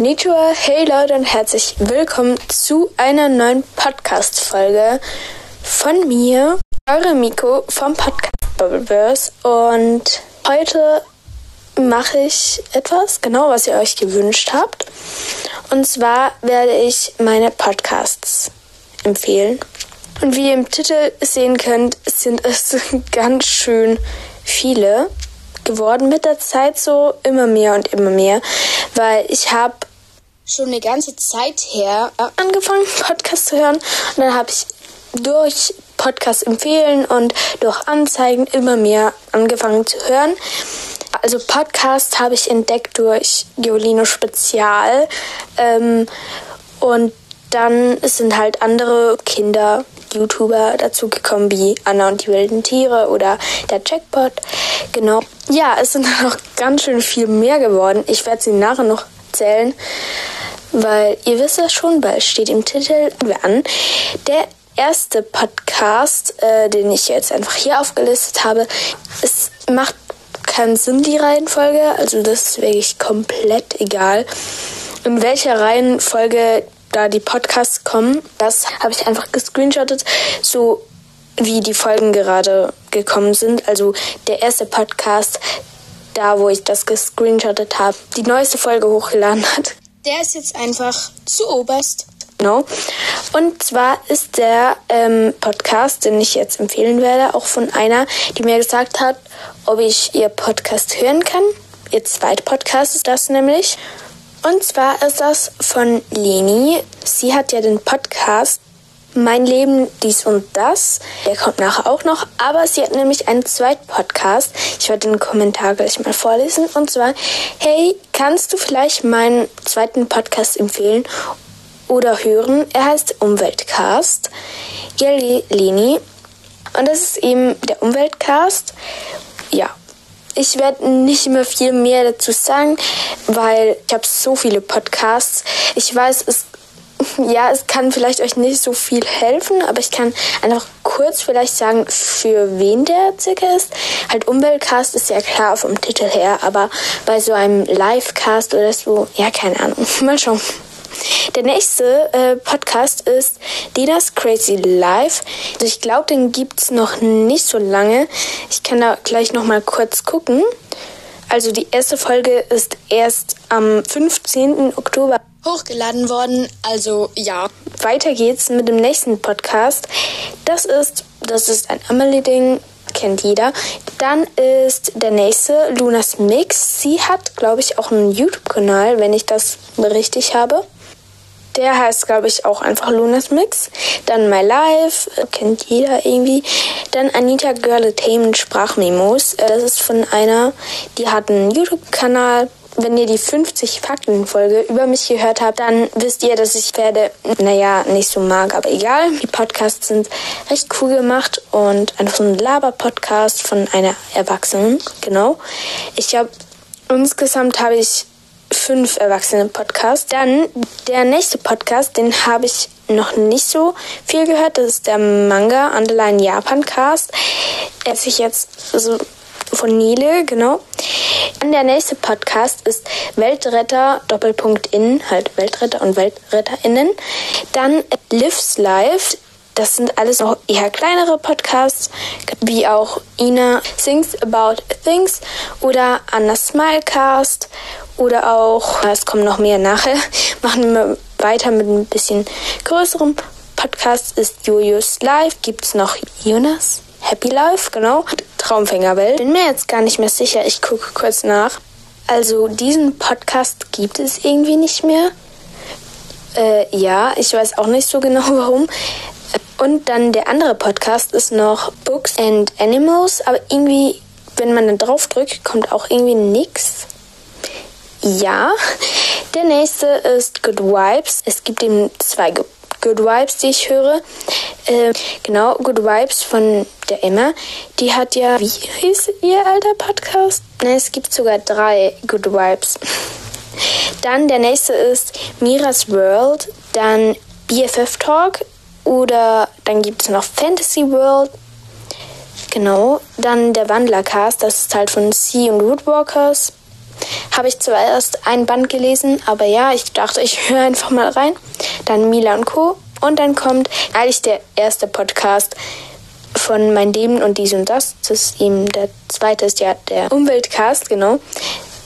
Konnichiwa, hey Leute und herzlich willkommen zu einer neuen Podcast-Folge von mir, eure Miko vom Podcast Bubbleverse. Und heute mache ich etwas, genau was ihr euch gewünscht habt. Und zwar werde ich meine Podcasts empfehlen. Und wie ihr im Titel sehen könnt, sind es ganz schön viele geworden mit der Zeit so immer mehr und immer mehr, weil ich habe schon eine ganze Zeit her angefangen Podcast zu hören und dann habe ich durch Podcast empfehlen und durch Anzeigen immer mehr angefangen zu hören. Also Podcast habe ich entdeckt durch Geolino Spezial ähm, und dann sind halt andere Kinder YouTuber dazugekommen, wie Anna und die wilden Tiere oder der Jackpot. Genau. Ja, es sind noch ganz schön viel mehr geworden. Ich werde sie nachher noch zählen, weil ihr wisst es schon, weil es steht im Titel an. Der erste Podcast, äh, den ich jetzt einfach hier aufgelistet habe, es macht keinen Sinn, die Reihenfolge. Also das ist wirklich komplett egal. In welcher Reihenfolge da die Podcasts kommen. Das habe ich einfach gescreenshottet, so wie die Folgen gerade gekommen sind. Also der erste Podcast, da wo ich das gescreenshottet habe, die neueste Folge hochgeladen hat. Der ist jetzt einfach zu oberst. Genau. Und zwar ist der ähm, Podcast, den ich jetzt empfehlen werde, auch von einer, die mir gesagt hat, ob ich ihr Podcast hören kann. Ihr zweiter Podcast ist das nämlich. Und zwar ist das von Leni. Sie hat ja den Podcast Mein Leben, dies und das. Der kommt nachher auch noch. Aber sie hat nämlich einen zweiten Podcast. Ich werde den Kommentar gleich mal vorlesen. Und zwar, hey, kannst du vielleicht meinen zweiten Podcast empfehlen oder hören? Er heißt Umweltcast. Leni. Und das ist eben der Umweltcast. Ja, ich werde nicht mehr viel mehr dazu sagen, weil ich habe so viele Podcasts. Ich weiß, es ja, es kann vielleicht euch nicht so viel helfen, aber ich kann einfach kurz vielleicht sagen, für wen der circa ist. Halt Umweltcast ist ja klar vom Titel her, aber bei so einem Livecast oder so, ja, keine Ahnung. Mal schauen. Der nächste äh, Podcast ist Dinas Crazy Life. Also ich glaube, den gibt es noch nicht so lange. Ich kann da gleich noch mal kurz gucken. Also die erste Folge ist erst am 15. Oktober hochgeladen worden. Also ja. Weiter geht's mit dem nächsten Podcast. Das ist, das ist ein Amelie-Ding kennt jeder. Dann ist der nächste Lunas Mix. Sie hat, glaube ich, auch einen YouTube-Kanal, wenn ich das richtig habe. Der heißt, glaube ich, auch einfach Lunas Mix. Dann My Life, kennt jeder irgendwie. Dann Anita Girlatainment Sprachmemos. Äh, das ist von einer, die hat einen YouTube-Kanal. Wenn ihr die 50 Fakten-Folge über mich gehört habt, dann wisst ihr, dass ich Pferde, naja, nicht so mag, aber egal. Die Podcasts sind recht cool gemacht und einfach so ein Laber-Podcast von einer Erwachsenen, genau. Ich habe, insgesamt habe ich fünf Erwachsene-Podcasts. Dann der nächste Podcast, den habe ich noch nicht so viel gehört. Das ist der Manga Underline Japan Cast. Er sich jetzt so von Nele, genau. Dann der nächste Podcast ist Weltretter Doppelpunkt in, halt Weltretter und WeltretterInnen. Dann Lives Live. Das sind alles noch eher kleinere Podcasts, wie auch Ina Sings About Things oder Anna Smilecast oder auch, es kommen noch mehr nachher, machen wir weiter mit ein bisschen größerem Podcast ist Julius Live. Gibt es noch Jonas? Happy Life, genau. Traumfängerwelt. Bin mir jetzt gar nicht mehr sicher. Ich gucke kurz nach. Also diesen Podcast gibt es irgendwie nicht mehr. Äh, ja, ich weiß auch nicht so genau warum. Und dann der andere Podcast ist noch Books and Animals, aber irgendwie, wenn man da drauf drückt, kommt auch irgendwie nichts. Ja. Der nächste ist Good Vibes. Es gibt eben zwei Good Vibes, die ich höre. Äh, genau, Good Vibes von der Emma. Die hat ja, wie hieß ihr alter Podcast? Ne, es gibt sogar drei Good Vibes. Dann der nächste ist Miras World, dann BFF Talk oder dann gibt es noch Fantasy World. Genau, dann der Wandlercast, das ist halt von Sea und Woodwalkers. habe ich zuerst ein Band gelesen, aber ja, ich dachte, ich höre einfach mal rein. Dann Mila und Co. Und dann kommt eigentlich der erste Podcast von Mein Leben und dies und das. Das ist eben der zweite ist ja der Umweltcast, genau.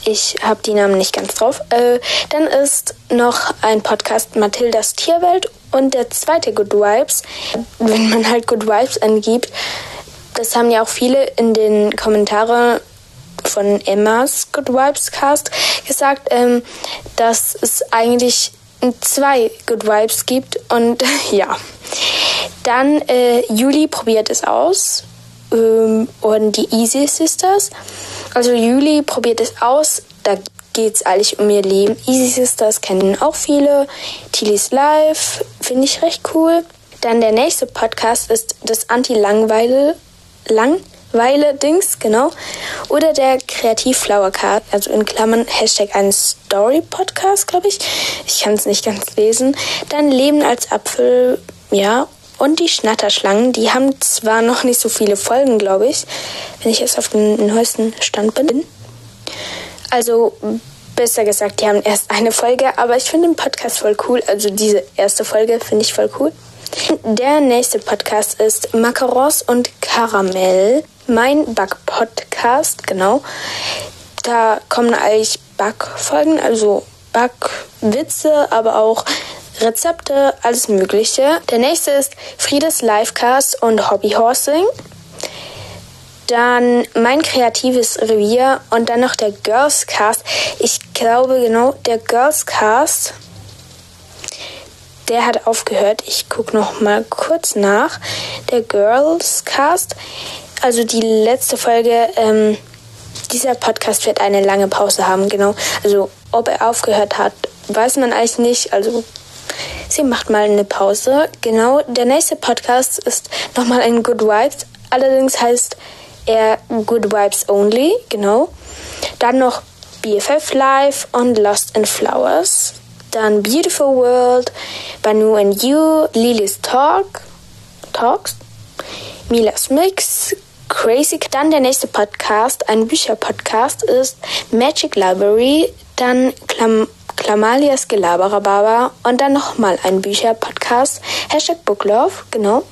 Ich habe die Namen nicht ganz drauf. Äh, dann ist noch ein Podcast Mathildas Tierwelt und der zweite Good Vibes. Wenn man halt Good Vibes angibt, das haben ja auch viele in den Kommentaren von Emmas Good Vibes Cast gesagt, ähm, dass es eigentlich zwei Good Vibes gibt und ja. Dann äh, Juli probiert es aus ähm, und die Easy Sisters. Also Juli probiert es aus. Da geht es eigentlich um ihr Leben. Easy Sisters kennen auch viele. Tilly's Life finde ich recht cool. Dann der nächste Podcast ist das Anti-Langweile Langweile-Dings, genau. Oder der Kreativ-Flower-Card, also in Klammern Hashtag ein Story-Podcast, glaube ich. Ich kann es nicht ganz lesen. Dann Leben als Apfel, ja. Und die Schnatterschlangen, die haben zwar noch nicht so viele Folgen, glaube ich, wenn ich jetzt auf dem neuesten Stand bin. Also besser gesagt, die haben erst eine Folge, aber ich finde den Podcast voll cool. Also diese erste Folge finde ich voll cool. Der nächste Podcast ist Macarons und Karamell. Mein Back-Podcast, genau. Da kommen eigentlich Backfolgen, also Backwitze, aber auch Rezepte, alles Mögliche. Der nächste ist Friedes Livecast und Hobbyhorsing. Dann mein kreatives Revier und dann noch der Girls Cast. Ich glaube genau, der Girls Cast der hat aufgehört. Ich gucke noch mal kurz nach. Der Girls Cast, also die letzte Folge, ähm, dieser Podcast wird eine lange Pause haben, genau. Also ob er aufgehört hat, weiß man eigentlich nicht. Also sie macht mal eine Pause. Genau, der nächste Podcast ist nochmal ein Good Vibes. Allerdings heißt er Good Vibes Only, genau. Dann noch BFF Live und Lost in Flowers dann Beautiful World, Banu and You, Lily's Talk, Talks, Milas Mix, Crazy. Dann der nächste Podcast, ein Bücherpodcast, ist Magic Library, dann Klam Klamalias Gelaberababa und dann nochmal ein Bücherpodcast, Hashtag Booklove, genau.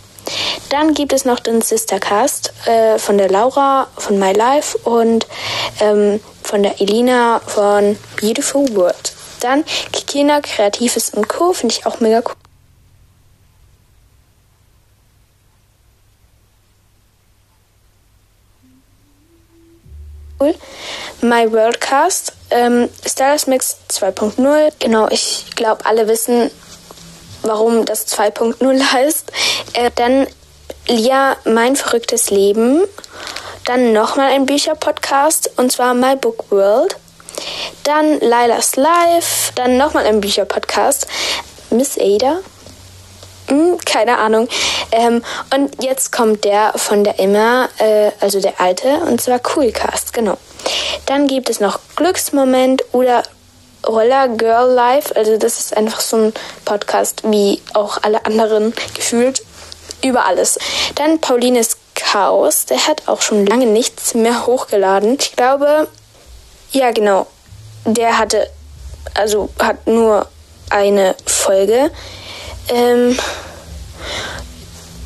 Dann gibt es noch den Sistercast äh, von der Laura von My Life und ähm, von der Elina von Beautiful World. Dann Kikina, Kreatives und Co. finde ich auch mega cool. My Worldcast, ähm, Stylus Mix 2.0. Genau, ich glaube, alle wissen, warum das 2.0 heißt. Äh, dann Lia, mein verrücktes Leben. Dann nochmal ein Bücherpodcast und zwar My Book World. Dann Lilas Live, dann nochmal ein Bücherpodcast. Miss Ada? Hm, keine Ahnung. Ähm, und jetzt kommt der von der Emma, äh, also der alte, und zwar Coolcast, genau. Dann gibt es noch Glücksmoment oder Roller Girl Life. Also das ist einfach so ein Podcast wie auch alle anderen gefühlt über alles. Dann Paulines Chaos, der hat auch schon lange nichts mehr hochgeladen. Ich glaube, ja, genau. Der hatte, also hat nur eine Folge. Ähm,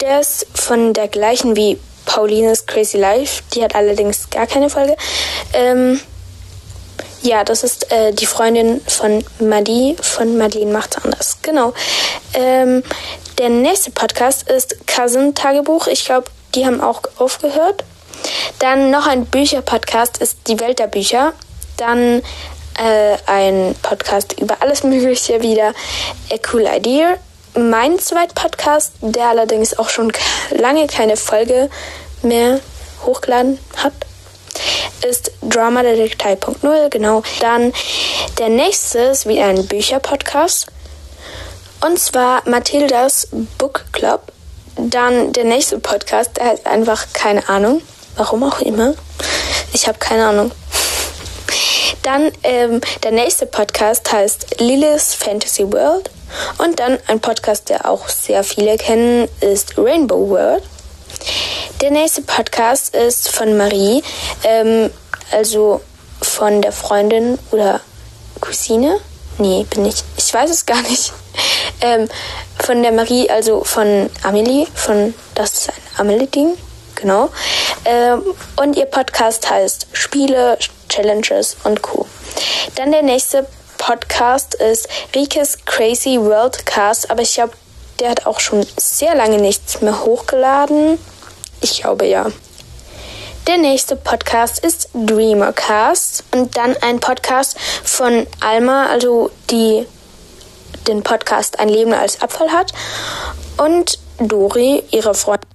der ist von der gleichen wie Paulines Crazy Life. Die hat allerdings gar keine Folge. Ähm, ja, das ist äh, die Freundin von Madi, von Madeline macht's anders. Genau. Ähm, der nächste Podcast ist Cousin Tagebuch. Ich glaube, die haben auch aufgehört. Dann noch ein Bücherpodcast ist Die Welt der Bücher. Dann äh, ein Podcast über alles Mögliche wieder. A Cool Idea. Mein zweiter Podcast, der allerdings auch schon lange keine Folge mehr hochgeladen hat, ist Drama Detektiv 2.0, genau. Dann der nächste ist wieder ein Bücherpodcast. Und zwar Mathildas Book Club. Dann der nächste Podcast, der heißt einfach keine Ahnung. Warum auch immer. Ich habe keine Ahnung. Dann ähm, der nächste Podcast heißt Lilith's Fantasy World. Und dann ein Podcast, der auch sehr viele kennen, ist Rainbow World. Der nächste Podcast ist von Marie, ähm, also von der Freundin oder Cousine. Nee, bin ich. Ich weiß es gar nicht. Ähm, von der Marie, also von Amelie, von Das ist ein Amelie-Ding. Genau. Ähm, und ihr Podcast heißt Spiele, Challenges und Co. Dann der nächste Podcast ist Rikes Crazy Worldcast, aber ich glaube, der hat auch schon sehr lange nichts mehr hochgeladen. Ich glaube ja. Der nächste Podcast ist Dreamercast und dann ein Podcast von Alma, also die den Podcast Ein Leben als Abfall hat und Dori, ihre Freundin,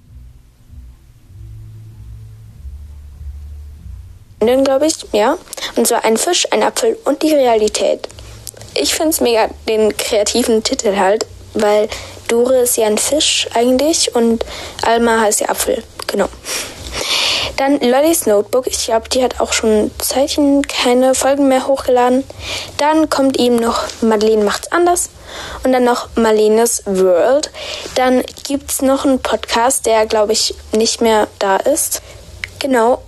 glaube ich, ja. Und zwar ein Fisch, ein Apfel und die Realität. Ich finde es mega den kreativen Titel halt, weil Dore ist ja ein Fisch eigentlich und Alma heißt ja Apfel. Genau. Dann Lollys Notebook. Ich glaube, die hat auch schon Zeichen keine Folgen mehr hochgeladen. Dann kommt eben noch Madeleine macht's anders. Und dann noch Marlenes World. Dann gibt's noch einen Podcast, der, glaube ich, nicht mehr da ist. Genau.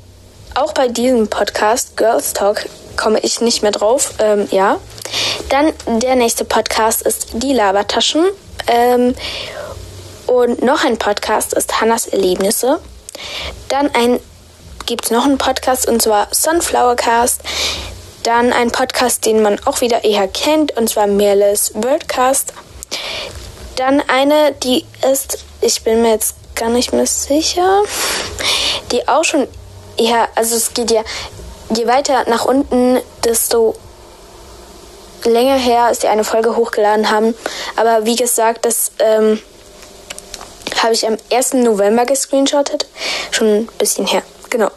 Auch bei diesem Podcast, Girls Talk, komme ich nicht mehr drauf. Ähm, ja. Dann der nächste Podcast ist Die Labertaschen. Ähm, und noch ein Podcast ist Hannas Erlebnisse. Dann gibt es noch einen Podcast und zwar Sunflower Cast. Dann ein Podcast, den man auch wieder eher kennt und zwar Merles Birdcast. Dann eine, die ist, ich bin mir jetzt gar nicht mehr sicher, die auch schon eher, also es geht ja, je weiter nach unten, desto länger her, als sie eine Folge hochgeladen haben. Aber wie gesagt, das ähm, habe ich am 1. November gescreenshottet. Schon ein bisschen her. Genau.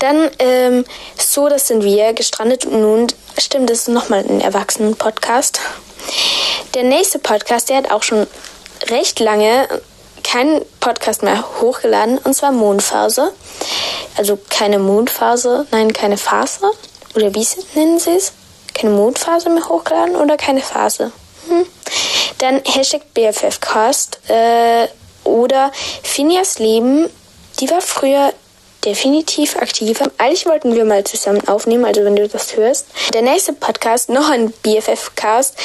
Dann, ähm, so, das sind wir, gestrandet nun, stimmt, das ist nochmal ein Erwachsenen-Podcast. Der nächste Podcast, der hat auch schon recht lange keinen Podcast mehr hochgeladen, und zwar Mondphase. Also keine Mondphase, nein, keine Phase. Oder wie nennen sie es? Keine Mondphase mehr hochgeladen oder keine Phase? Hm. Dann Hashtag BFFcast äh, oder Phineas Leben. Die war früher definitiv aktiver. Eigentlich wollten wir mal zusammen aufnehmen, also wenn du das hörst. Der nächste Podcast, noch ein BFF-Cast.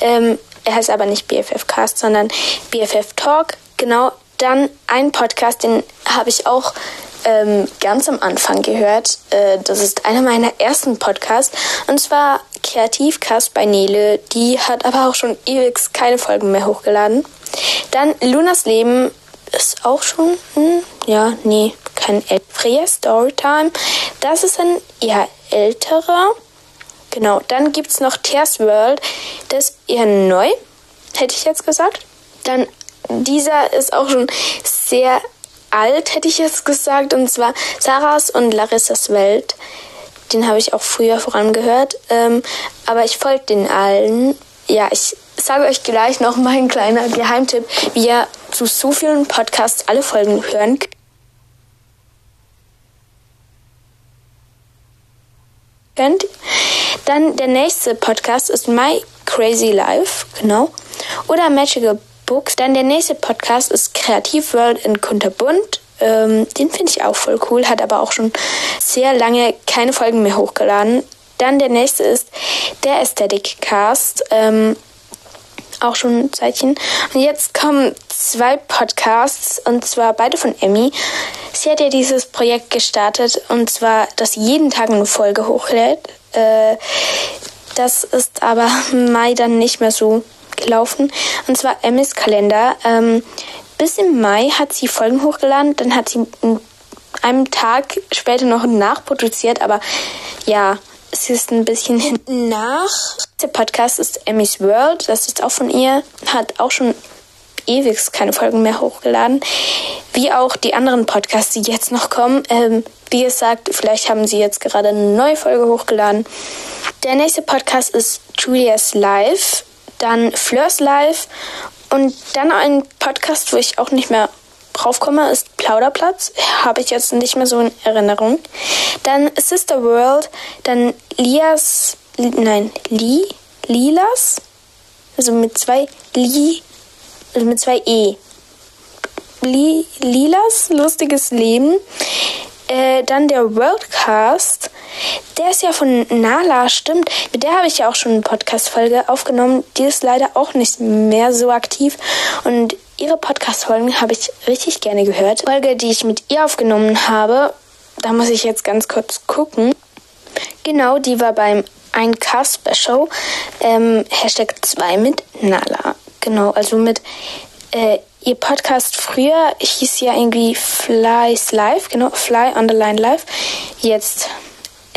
Ähm, er heißt aber nicht BFF-Cast, sondern BFF Talk. Genau, dann ein Podcast, den habe ich auch ähm, ganz am Anfang gehört. Äh, das ist einer meiner ersten Podcasts. Und zwar Kreativcast bei Nele. Die hat aber auch schon ewig keine Folgen mehr hochgeladen. Dann Lunas Leben ist auch schon, hm, ja, nee, kein Freya Storytime. Das ist ein eher älterer. Genau, dann gibt es noch Tears World. Das ist eher neu, hätte ich jetzt gesagt. Dann dieser ist auch schon sehr alt, hätte ich jetzt gesagt. Und zwar Sarahs und Larissas Welt. Den habe ich auch früher voran gehört. Ähm, aber ich folge den allen. Ja, ich sage euch gleich noch mal ein kleiner Geheimtipp, wie ihr zu so vielen Podcasts alle Folgen hören könnt. Dann der nächste Podcast ist My Crazy Life, genau. Oder Magical Books. Dann der nächste Podcast ist Kreativ World in Kunterbunt. Ähm, den finde ich auch voll cool, hat aber auch schon sehr lange keine Folgen mehr hochgeladen. Dann der nächste ist der Aesthetic Cast. Ähm, auch schon ein Zeitchen. Und jetzt kommen zwei Podcasts, und zwar beide von Emmy. Sie hat ja dieses Projekt gestartet, und zwar, dass sie jeden Tag eine Folge hochlädt. Äh, das ist aber Mai dann nicht mehr so gelaufen. Und zwar Emmys Kalender. Ähm, bis im Mai hat sie Folgen hochgeladen, dann hat sie einen Tag später noch nachproduziert, aber ja, es ist ein bisschen hinten nach. Der Podcast ist Emmys World, das ist auch von ihr, hat auch schon ewig keine Folgen mehr hochgeladen. Wie auch die anderen Podcasts, die jetzt noch kommen. Ähm, wie gesagt, vielleicht haben sie jetzt gerade eine neue Folge hochgeladen. Der nächste Podcast ist Julia's Live, dann Fleurs Live und dann ein Podcast, wo ich auch nicht mehr draufkomme, ist Plauderplatz. Habe ich jetzt nicht mehr so in Erinnerung. Dann Sister World, dann Lias, nein, Li, Lilas, also mit zwei Li, also mit zwei E. Li, Lilas lustiges Leben. Äh, dann der Worldcast. Der ist ja von Nala, stimmt. Mit der habe ich ja auch schon eine Podcast-Folge aufgenommen. Die ist leider auch nicht mehr so aktiv. Und ihre Podcast-Folgen habe ich richtig gerne gehört. Die Folge, die ich mit ihr aufgenommen habe, da muss ich jetzt ganz kurz gucken. Genau, die war beim 1K-Special. Ähm, Hashtag 2 mit Nala. Genau, also mit äh, ihr Podcast früher hieß ja irgendwie Fly's Live, genau, Fly Underline Live. Jetzt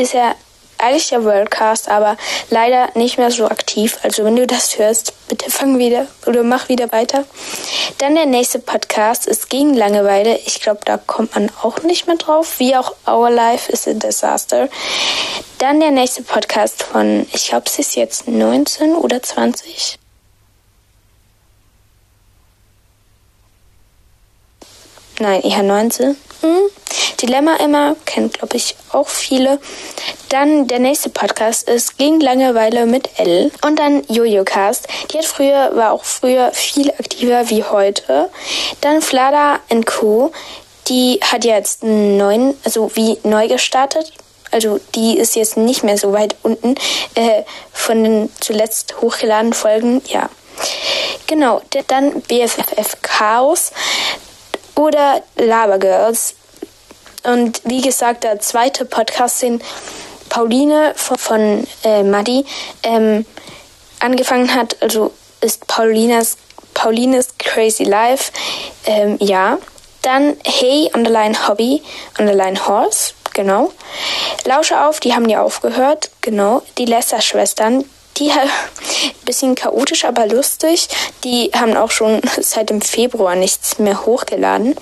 ist er eigentlich der Worldcast, aber leider nicht mehr so aktiv. Also wenn du das hörst, bitte fang wieder oder mach wieder weiter. Dann der nächste Podcast ist gegen Langeweile. Ich glaube, da kommt man auch nicht mehr drauf. Wie auch Our Life is a Disaster. Dann der nächste Podcast von, ich glaube, es ist jetzt 19 oder 20. Nein, eher 19. Hm. Dilemma immer, kennt glaube ich auch viele. Dann der nächste Podcast ist Gegen Langeweile mit L. Und dann Jojo Cast. Die hat früher, war auch früher viel aktiver wie heute. Dann Flada Co. Die hat jetzt einen neuen, also wie neu gestartet. Also die ist jetzt nicht mehr so weit unten äh, von den zuletzt hochgeladenen Folgen. Ja. Genau, dann BFFF Chaos oder Labergirls. Und wie gesagt, der zweite Podcast, den Pauline von, von äh, Maddy ähm, angefangen hat, also ist Paulinas, Paulines Crazy Life, ähm, ja. Dann Hey, Underline Hobby, Underline Horse, genau. Lausche auf, die haben ja aufgehört, genau. Die Lesser-Schwestern, die ein bisschen chaotisch, aber lustig. Die haben auch schon seit dem Februar nichts mehr hochgeladen.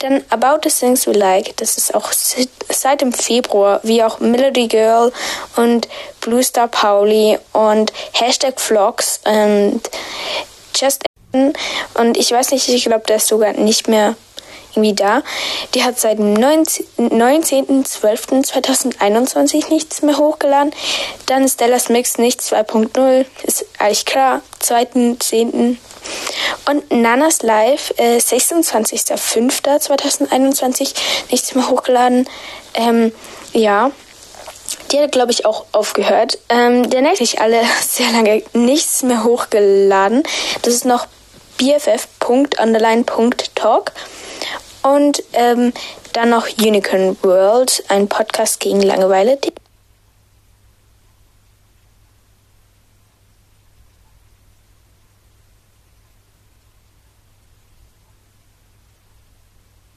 Dann About the Things We Like, das ist auch seit dem Februar, wie auch Melody Girl und Blue Star Pauli und Hashtag Vlogs und Just und ich weiß nicht, ich glaube, der ist sogar nicht mehr irgendwie da. Die hat seit dem 19.12.2021 nichts mehr hochgeladen. Dann ist Dallas Mix nicht 2.0, ist eigentlich klar, 2.10. Und Nanas Live, äh, 26.05.2021, nichts mehr hochgeladen. Ähm, ja. Die hat, glaube ich, auch aufgehört. Ähm, der nächste alle sehr lange nichts mehr hochgeladen. Das ist noch bff.underline.talk. Und ähm, dann noch Unicorn World, ein Podcast gegen Langeweile.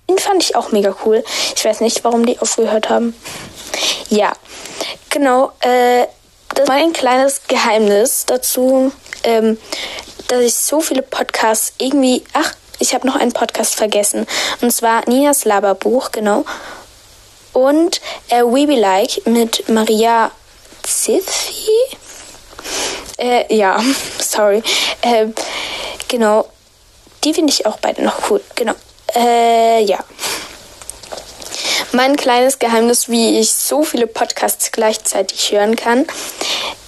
Den fand ich auch mega cool. Ich weiß nicht, warum die aufgehört haben. Ja, genau. Äh, das war ein kleines Geheimnis dazu, ähm, dass ich so viele Podcasts irgendwie. Ach, ich habe noch einen Podcast vergessen. Und zwar Ninas Laberbuch, genau. Und äh, We Be Like mit Maria Ziffi. Äh, ja, sorry. Äh, genau. Die finde ich auch beide noch cool. Genau. Äh, ja. Mein kleines Geheimnis, wie ich so viele Podcasts gleichzeitig hören kann,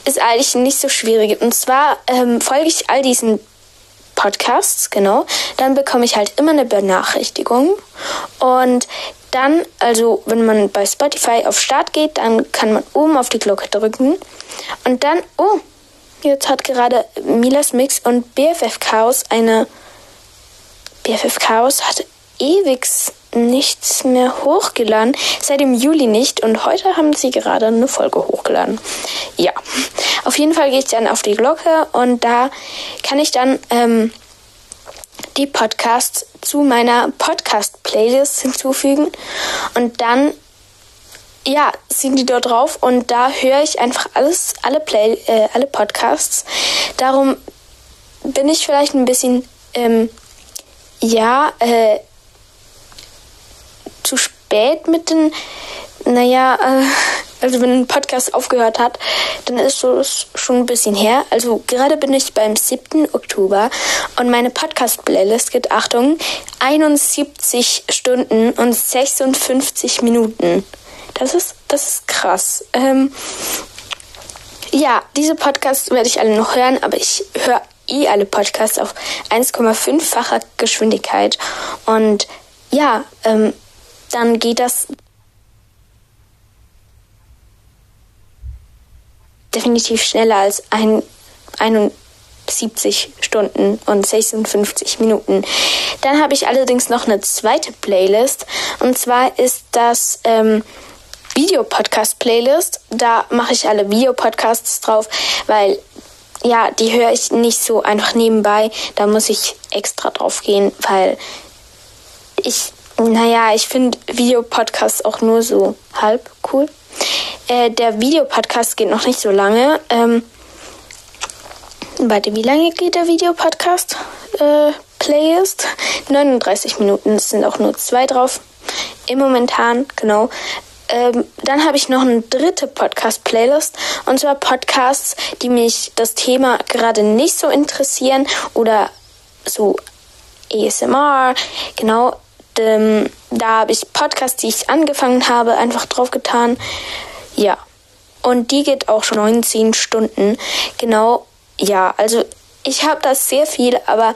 ist eigentlich nicht so schwierig. Und zwar ähm, folge ich all diesen Podcasts, genau, dann bekomme ich halt immer eine Benachrichtigung. Und dann, also wenn man bei Spotify auf Start geht, dann kann man oben auf die Glocke drücken. Und dann, oh, jetzt hat gerade Milas Mix und BFF Chaos eine. BFF Chaos hat ewig nichts mehr hochgeladen. Seit dem Juli nicht. Und heute haben sie gerade eine Folge hochgeladen. Ja. Auf jeden Fall gehe ich dann auf die Glocke und da kann ich dann ähm, die Podcasts zu meiner Podcast-Playlist hinzufügen. Und dann ja, sind die dort drauf und da höre ich einfach alles, alle Play, äh, alle Podcasts. Darum bin ich vielleicht ein bisschen, ähm, ja, äh, zu spät mit den, naja, äh, also wenn ein Podcast aufgehört hat, dann ist es schon ein bisschen her. Also gerade bin ich beim 7. Oktober und meine Podcast-Playlist geht, Achtung, 71 Stunden und 56 Minuten. Das ist, das ist krass. Ähm, ja, diese Podcasts werde ich alle noch hören, aber ich höre eh alle Podcasts auf 1,5-facher Geschwindigkeit. Und ja, ähm, dann geht das definitiv schneller als ein, 71 Stunden und 56 Minuten. Dann habe ich allerdings noch eine zweite Playlist und zwar ist das ähm, Videopodcast-Playlist. Da mache ich alle Videopodcasts drauf, weil ja, die höre ich nicht so einfach nebenbei. Da muss ich extra drauf gehen, weil ich, naja, ich finde Videopodcasts auch nur so halb cool. Äh, der Videopodcast geht noch nicht so lange. Ähm, warte, wie lange geht der Videopodcast? Äh, Playlist? 39 Minuten. Es sind auch nur zwei drauf. Im Momentan, genau. Ähm, dann habe ich noch eine dritte Podcast-Playlist und zwar Podcasts, die mich das Thema gerade nicht so interessieren oder so ASMR. Genau, ähm, da habe ich Podcasts, die ich angefangen habe, einfach drauf getan. Ja. Und die geht auch schon 19 Stunden. Genau, ja, also ich habe das sehr viel, aber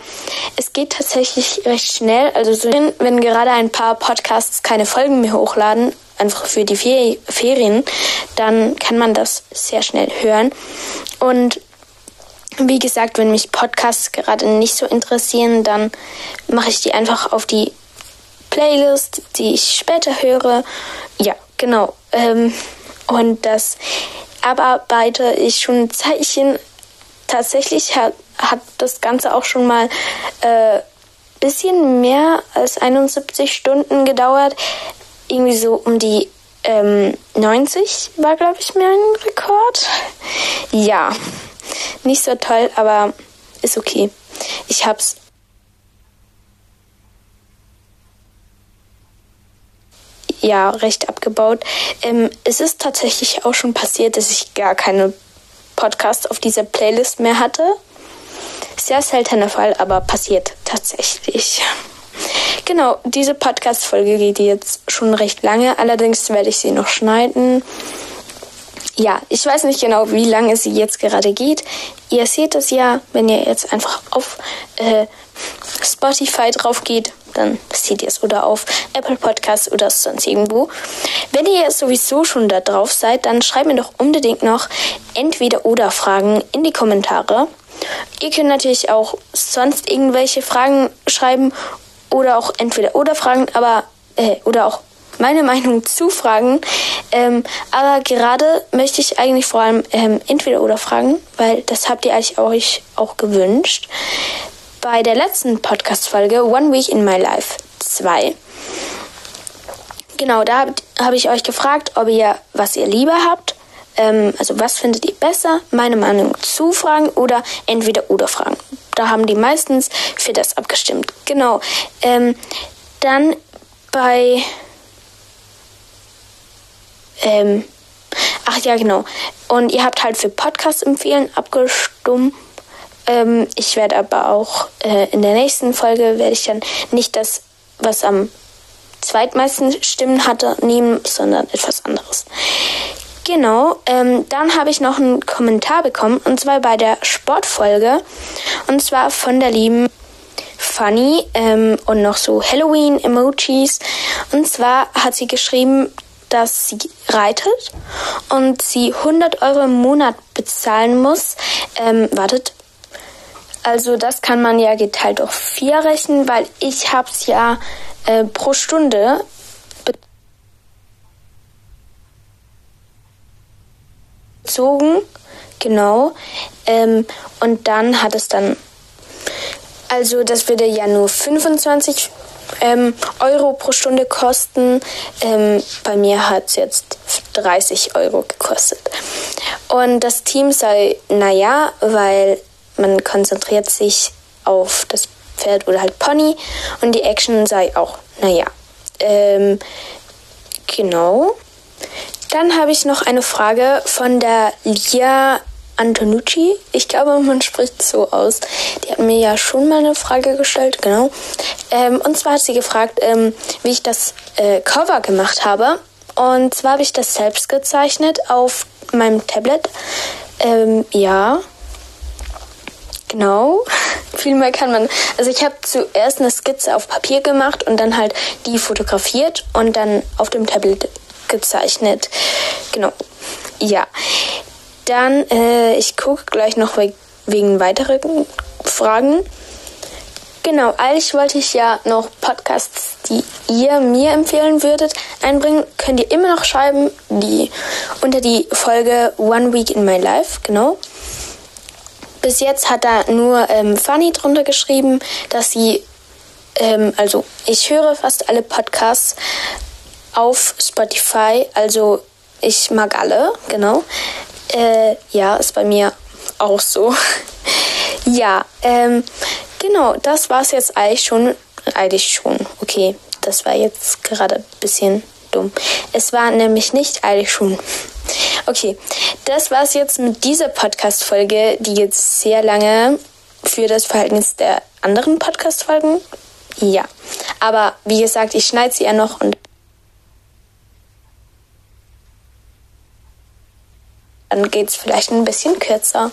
es geht tatsächlich recht schnell. Also so, wenn gerade ein paar Podcasts keine Folgen mehr hochladen, einfach für die Ferien, dann kann man das sehr schnell hören. Und wie gesagt, wenn mich Podcasts gerade nicht so interessieren, dann mache ich die einfach auf die Playlist, die ich später höre. Ja, genau. Ähm, und das abarbeite ich schon ein Zeichen. Tatsächlich hat, hat das Ganze auch schon mal äh, bisschen mehr als 71 Stunden gedauert irgendwie so um die ähm, 90 war, glaube ich, mein Rekord. Ja, nicht so toll, aber ist okay. Ich hab's. Ja, recht abgebaut. Ähm, es ist tatsächlich auch schon passiert, dass ich gar keine Podcasts auf dieser Playlist mehr hatte. Sehr seltener Fall, aber passiert tatsächlich. Genau, diese Podcast-Folge geht jetzt schon recht lange. Allerdings werde ich sie noch schneiden. Ja, ich weiß nicht genau, wie lange sie jetzt gerade geht. Ihr seht es ja, wenn ihr jetzt einfach auf äh, Spotify drauf geht, dann seht ihr es oder auf Apple Podcasts oder sonst irgendwo. Wenn ihr sowieso schon da drauf seid, dann schreibt mir doch unbedingt noch entweder oder Fragen in die Kommentare. Ihr könnt natürlich auch sonst irgendwelche Fragen schreiben oder auch entweder oder Fragen, aber äh, oder auch meine Meinung zu Fragen. Ähm, aber gerade möchte ich eigentlich vor allem ähm, entweder oder Fragen, weil das habt ihr eigentlich euch auch gewünscht. Bei der letzten Podcast-Folge One Week in My Life 2. Genau, da habe hab ich euch gefragt, ob ihr, was ihr lieber habt. Ähm, also was findet ihr besser? Meine Meinung zu Fragen oder entweder oder Fragen. Da haben die meistens für das abgestimmt. Genau. Ähm, dann bei. Ähm, ach ja, genau. Und ihr habt halt für Podcast empfehlen abgestimmt. Ähm, ich werde aber auch äh, in der nächsten Folge werde ich dann nicht das, was am zweitmeisten Stimmen hatte, nehmen, sondern etwas anderes. Genau, ähm, dann habe ich noch einen Kommentar bekommen und zwar bei der Sportfolge und zwar von der lieben Funny ähm, und noch so Halloween-Emojis. Und zwar hat sie geschrieben, dass sie reitet und sie 100 Euro im Monat bezahlen muss. Ähm, wartet. Also das kann man ja geteilt durch vier rechnen, weil ich habe es ja äh, pro Stunde gezogen, genau. Ähm, und dann hat es dann, also das würde ja nur 25 ähm, Euro pro Stunde kosten. Ähm, bei mir hat es jetzt 30 Euro gekostet. Und das Team sei, naja, weil man konzentriert sich auf das Pferd oder halt Pony und die Action sei auch, naja. Ähm, genau. Dann habe ich noch eine Frage von der Lia Antonucci. Ich glaube, man spricht so aus. Die hat mir ja schon mal eine Frage gestellt, genau. Ähm, und zwar hat sie gefragt, ähm, wie ich das äh, Cover gemacht habe. Und zwar habe ich das selbst gezeichnet auf meinem Tablet. Ähm, ja. Genau. Viel mehr kann man. Also ich habe zuerst eine Skizze auf Papier gemacht und dann halt die fotografiert und dann auf dem Tablet gezeichnet. Genau. Ja. Dann, äh, ich gucke gleich noch wegen weiteren Fragen. Genau, eigentlich wollte ich ja noch Podcasts, die ihr mir empfehlen würdet, einbringen. Könnt ihr immer noch schreiben, die unter die Folge One Week in My Life, genau. Bis jetzt hat da nur ähm, Fanny drunter geschrieben, dass sie, ähm, also ich höre fast alle Podcasts auf Spotify, also ich mag alle, genau. Äh, ja, ist bei mir auch so. ja, ähm, genau, das war's jetzt eigentlich schon. Eigentlich schon. Okay, das war jetzt gerade ein bisschen dumm. Es war nämlich nicht eigentlich schon. Okay, das war's jetzt mit dieser Podcast-Folge, die jetzt sehr lange für das Verhältnis der anderen Podcast-Folgen. Ja, aber wie gesagt, ich schneide sie ja noch und dann geht es vielleicht ein bisschen kürzer.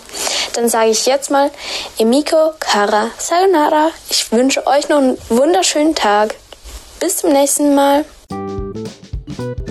Dann sage ich jetzt mal Emiko, Kara, Sayonara. Ich wünsche euch noch einen wunderschönen Tag. Bis zum nächsten Mal. you